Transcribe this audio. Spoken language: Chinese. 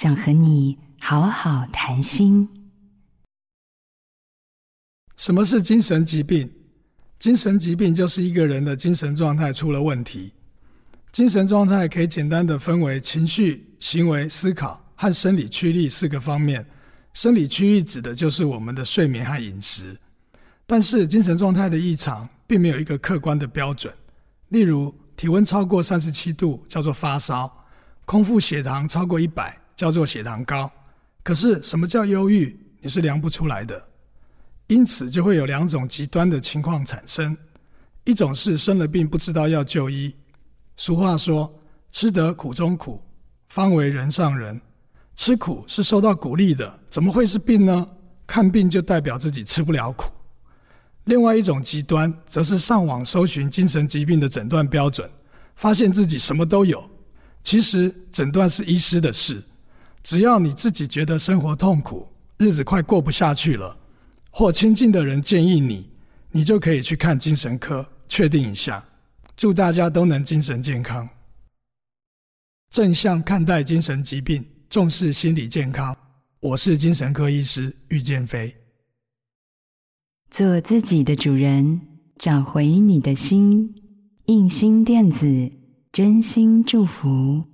想和你好好谈心。什么是精神疾病？精神疾病就是一个人的精神状态出了问题。精神状态可以简单的分为情绪、行为、思考和生理驱力四个方面。生理区域指的就是我们的睡眠和饮食。但是精神状态的异常并没有一个客观的标准。例如，体温超过三十七度叫做发烧，空腹血糖超过一百叫做血糖高。可是什么叫忧郁？你是量不出来的。因此就会有两种极端的情况产生：一种是生了病不知道要就医。俗话说：“吃得苦中苦，方为人上人。”吃苦是受到鼓励的，怎么会是病呢？看病就代表自己吃不了苦。另外一种极端，则是上网搜寻精神疾病的诊断标准，发现自己什么都有。其实诊断是医师的事，只要你自己觉得生活痛苦，日子快过不下去了，或亲近的人建议你，你就可以去看精神科，确定一下。祝大家都能精神健康，正向看待精神疾病。重视心理健康，我是精神科医师玉建飞。做自己的主人，找回你的心。印心电子，真心祝福。